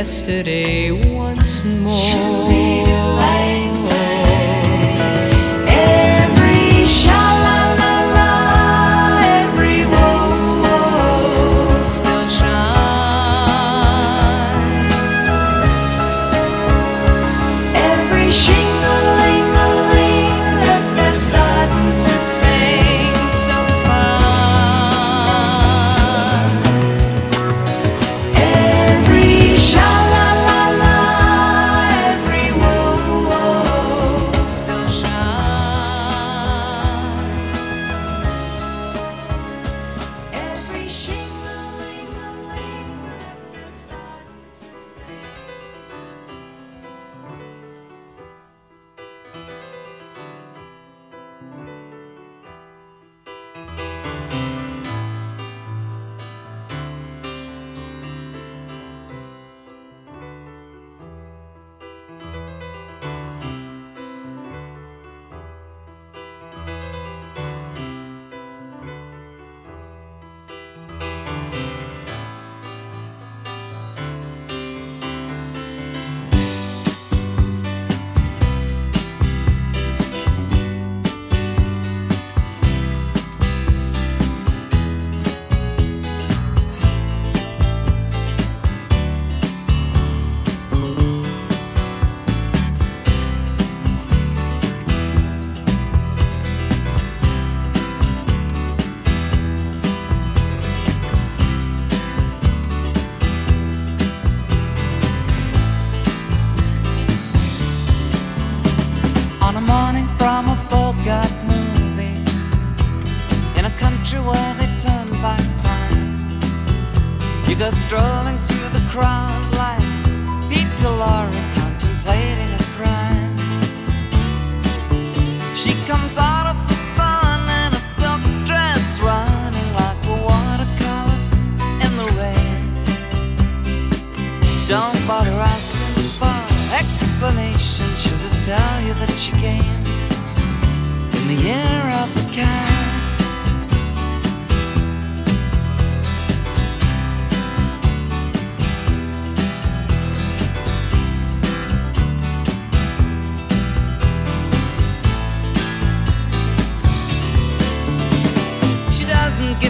yesterday.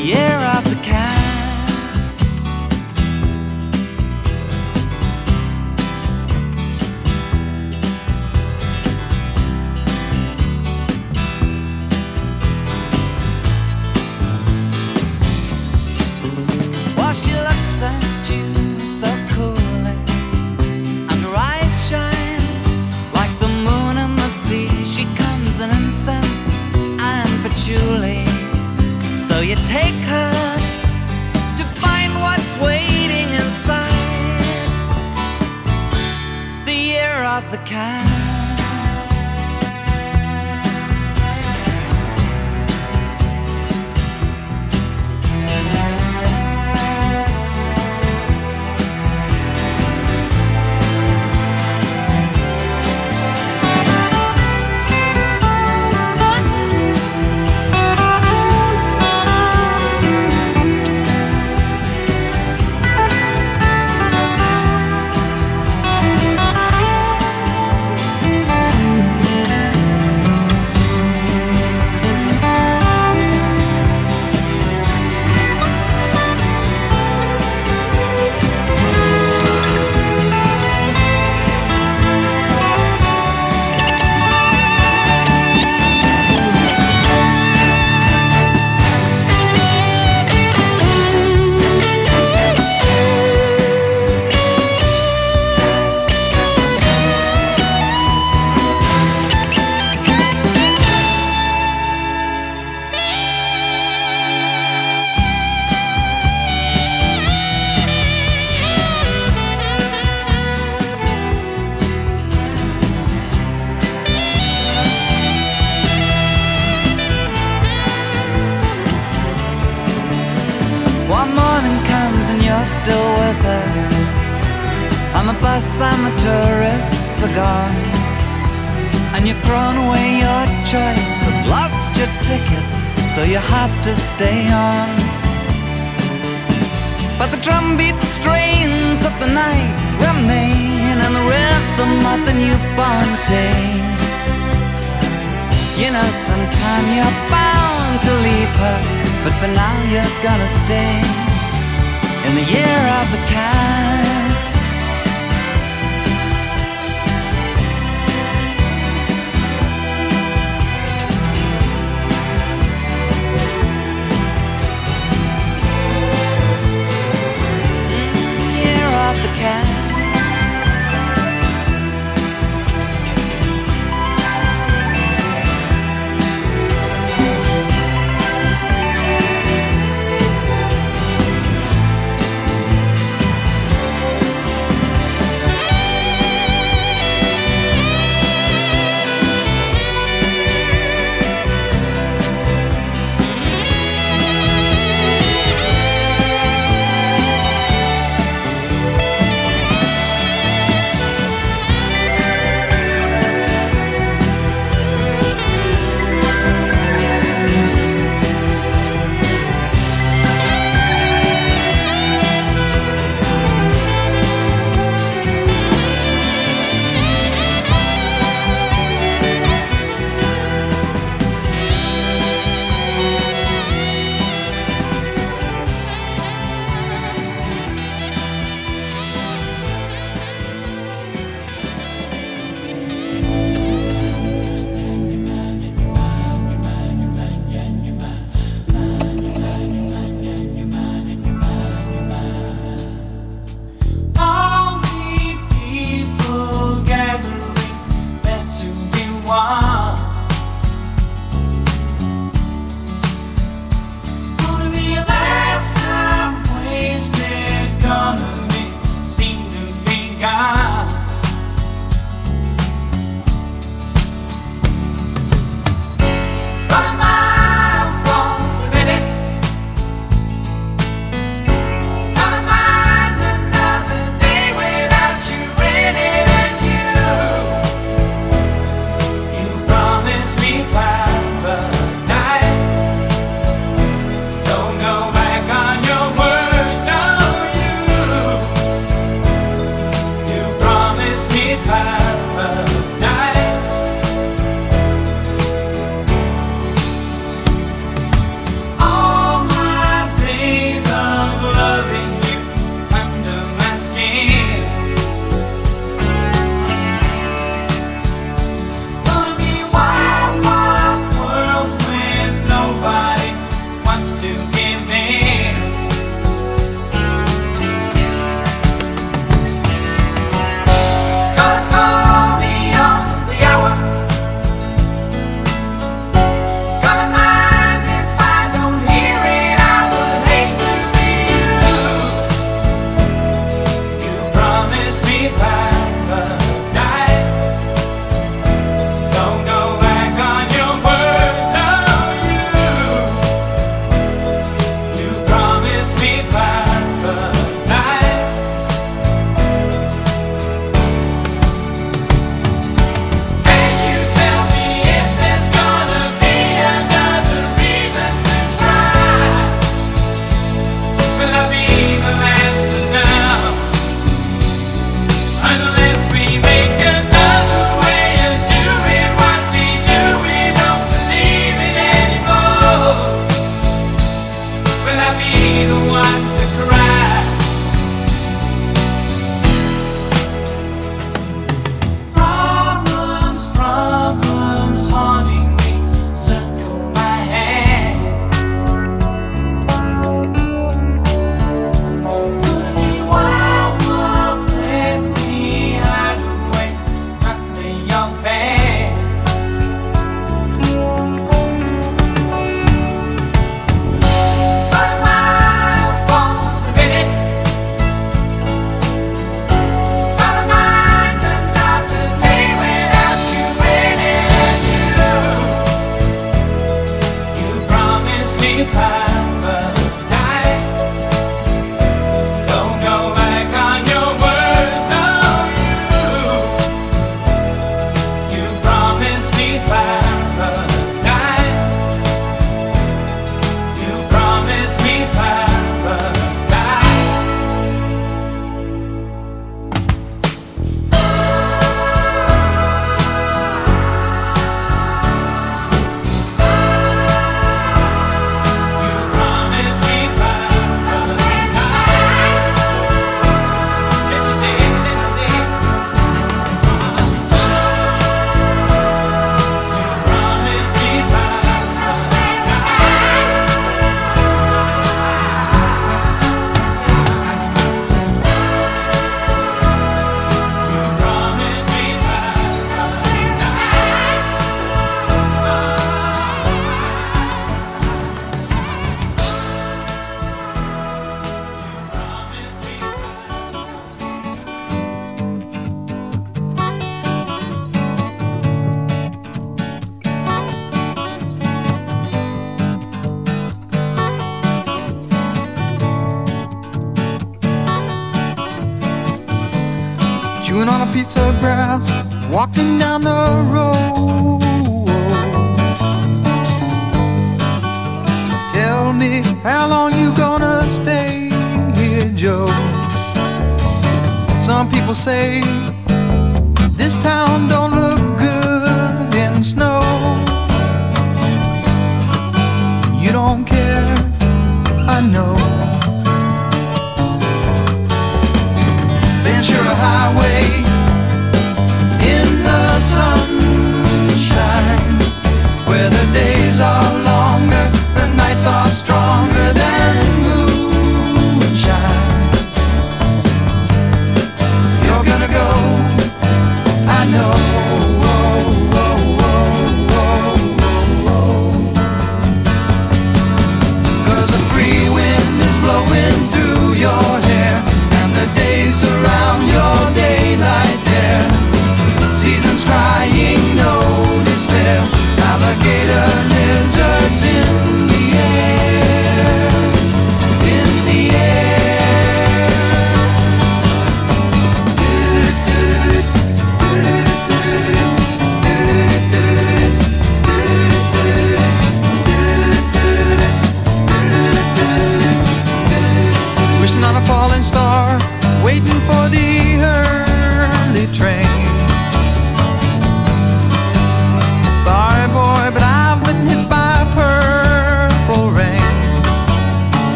year of the cat.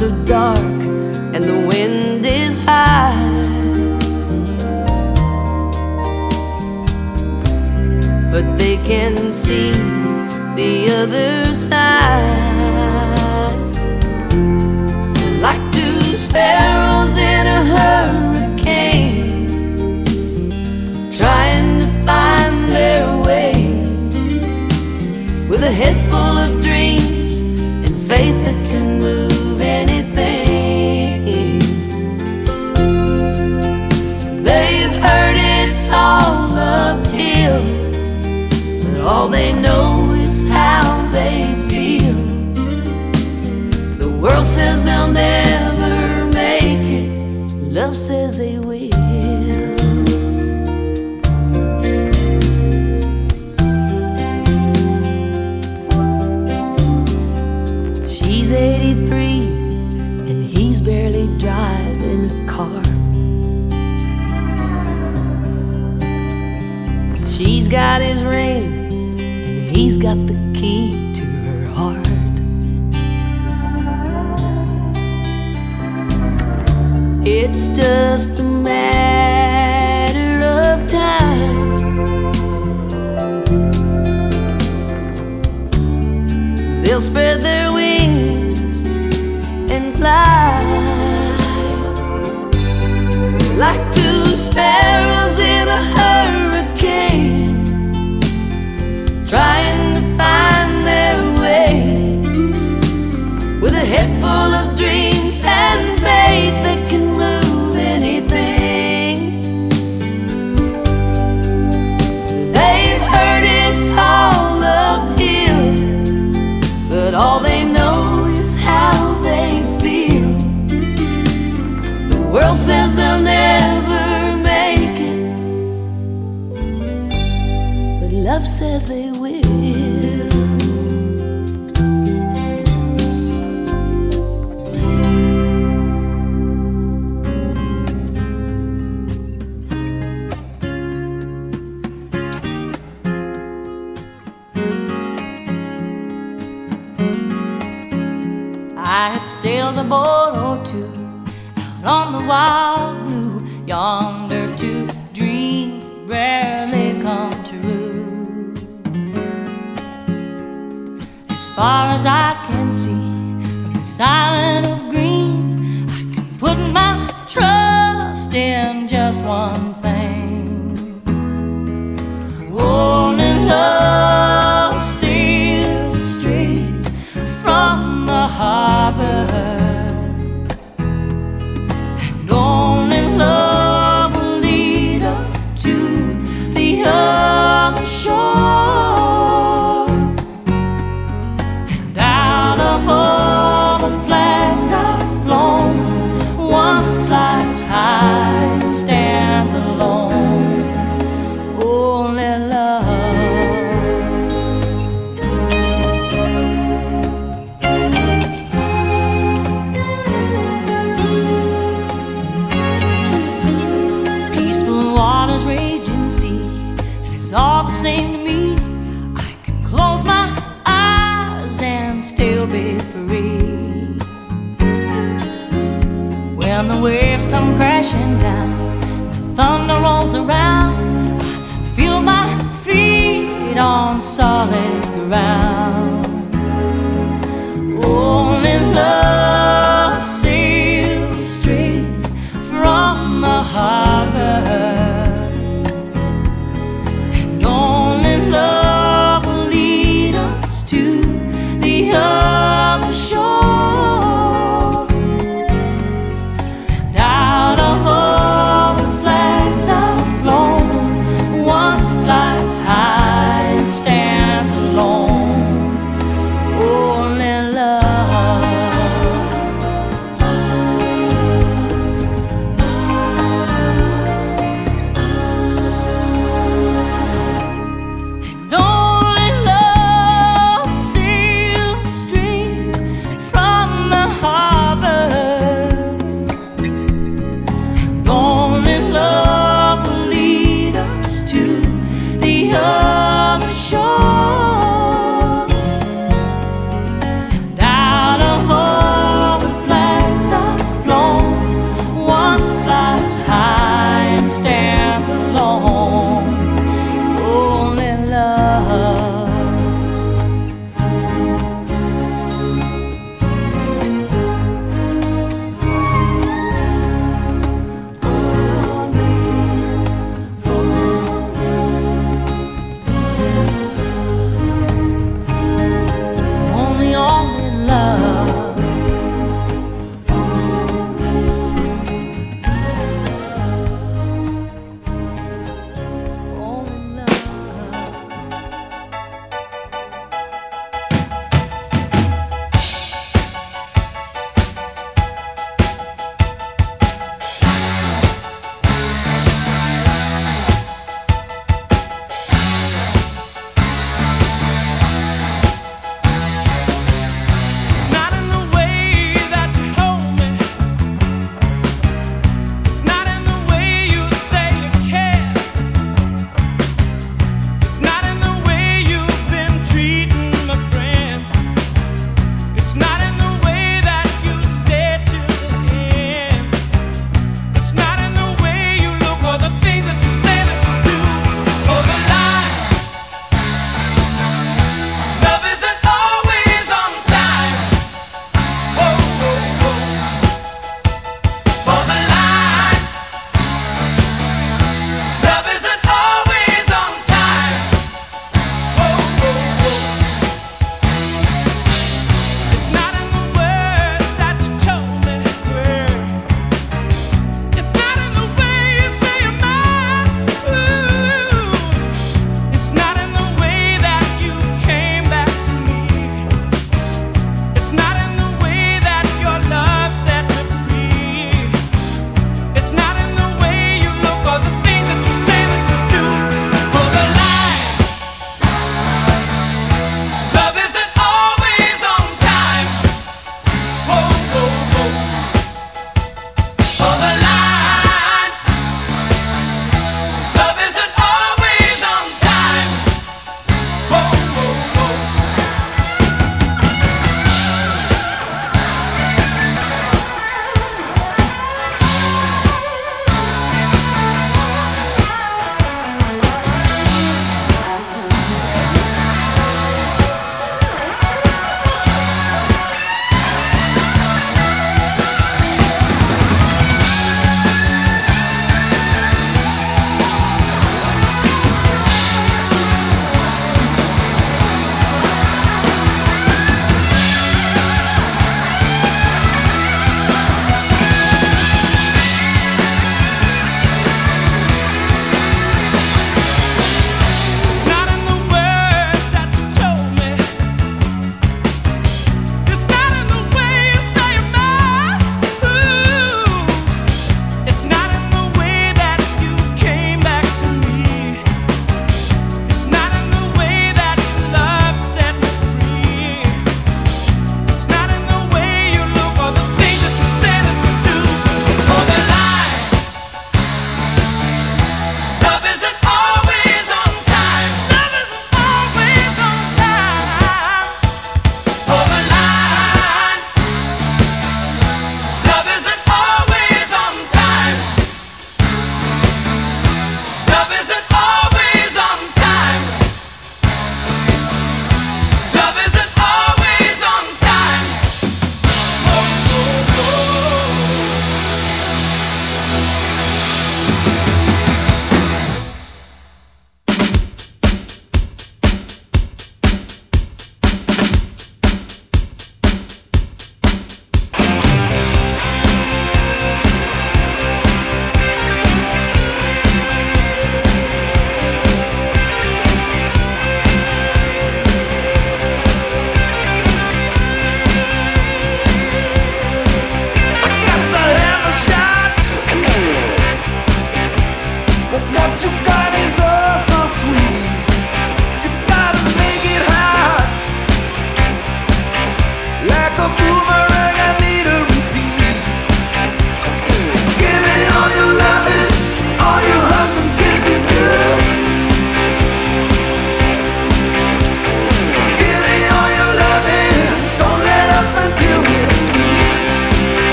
so dark and the wind is high. But they can see the other side. Like two sparrows in a hurry. spread their solid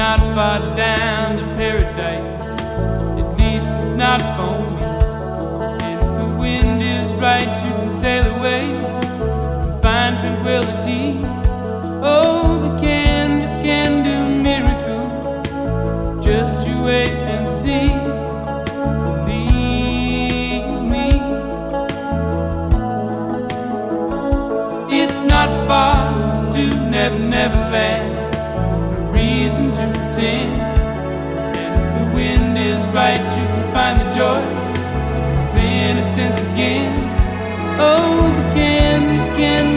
not far down to paradise. At least it's not for me. And if the wind is right, you can sail away and find tranquility. Oh, the canvas can do miracles. Just you wait and see. Believe me, it's not far to Never, never land. joy of innocence again. Oh, the candles can.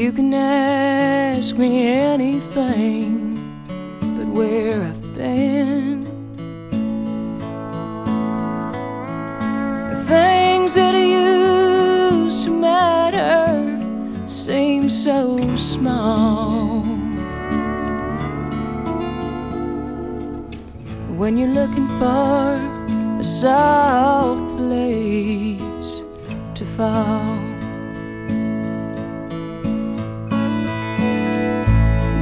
You can ask me anything but where I've been. Things that used to matter seem so small. when you're looking for a soft place to fall.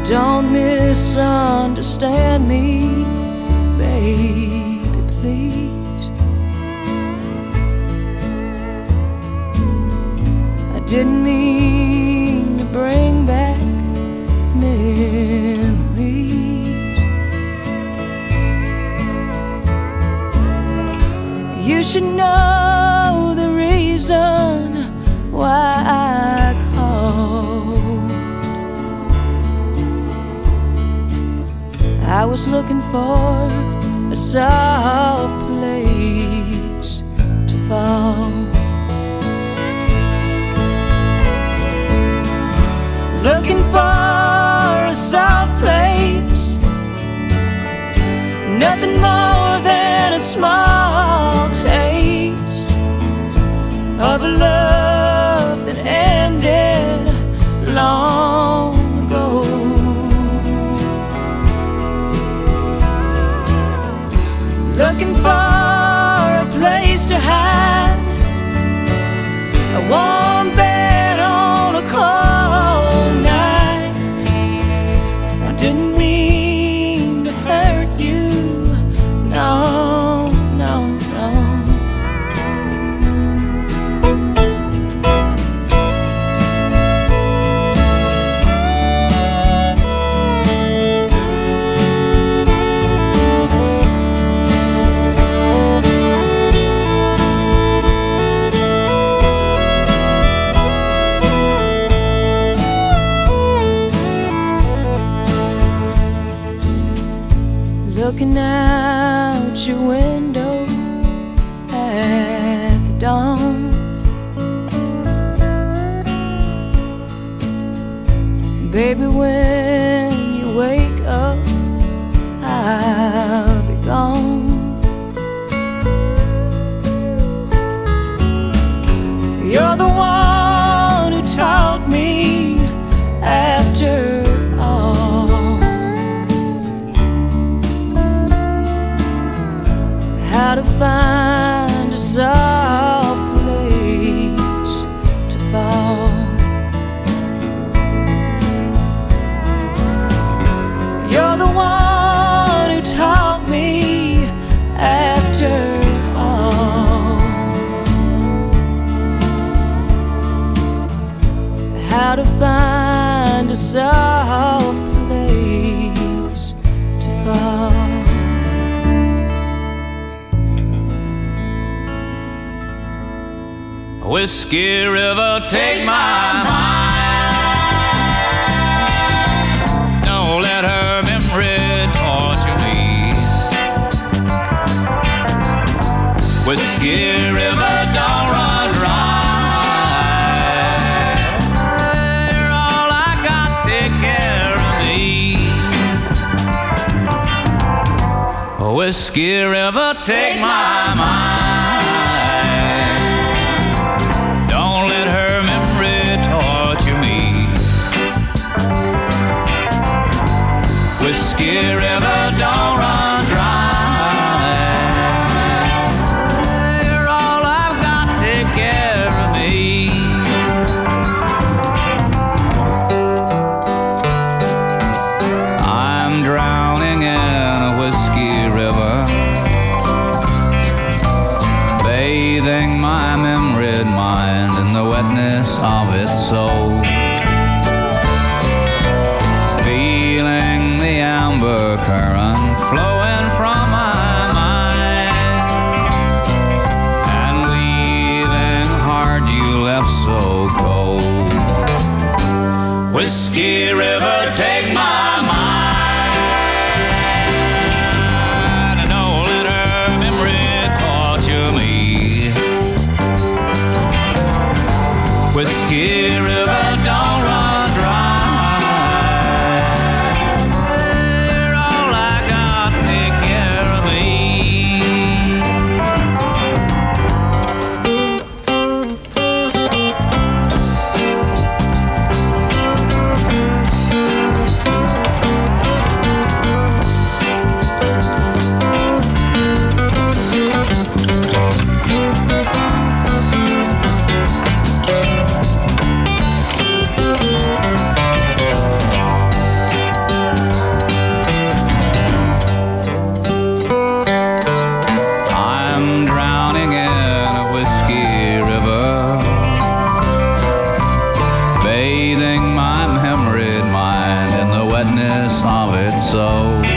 Don't misunderstand me, baby, please. I didn't mean to bring back memories. You should know the reason why I was looking for a soft place to fall. Looking for a soft place Nothing more than a small taste of a love that ended long Looking for Whiskey River, take my mind. Of its soul.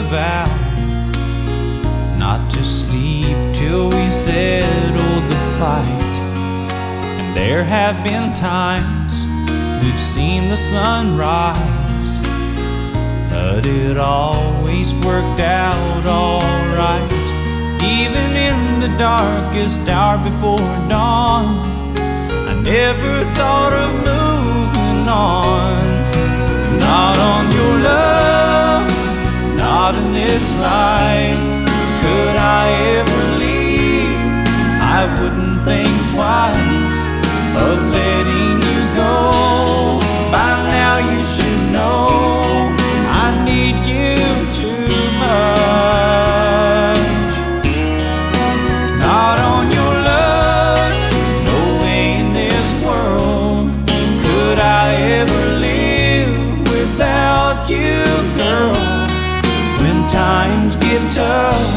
a vow not to sleep till we settled the fight. And there have been times we've seen the sun rise, but it always worked out alright. Even in the darkest hour before dawn, I never thought of moving on. Not on your love not in this life could I ever leave. I wouldn't think twice of letting you go. By now you should know. winter.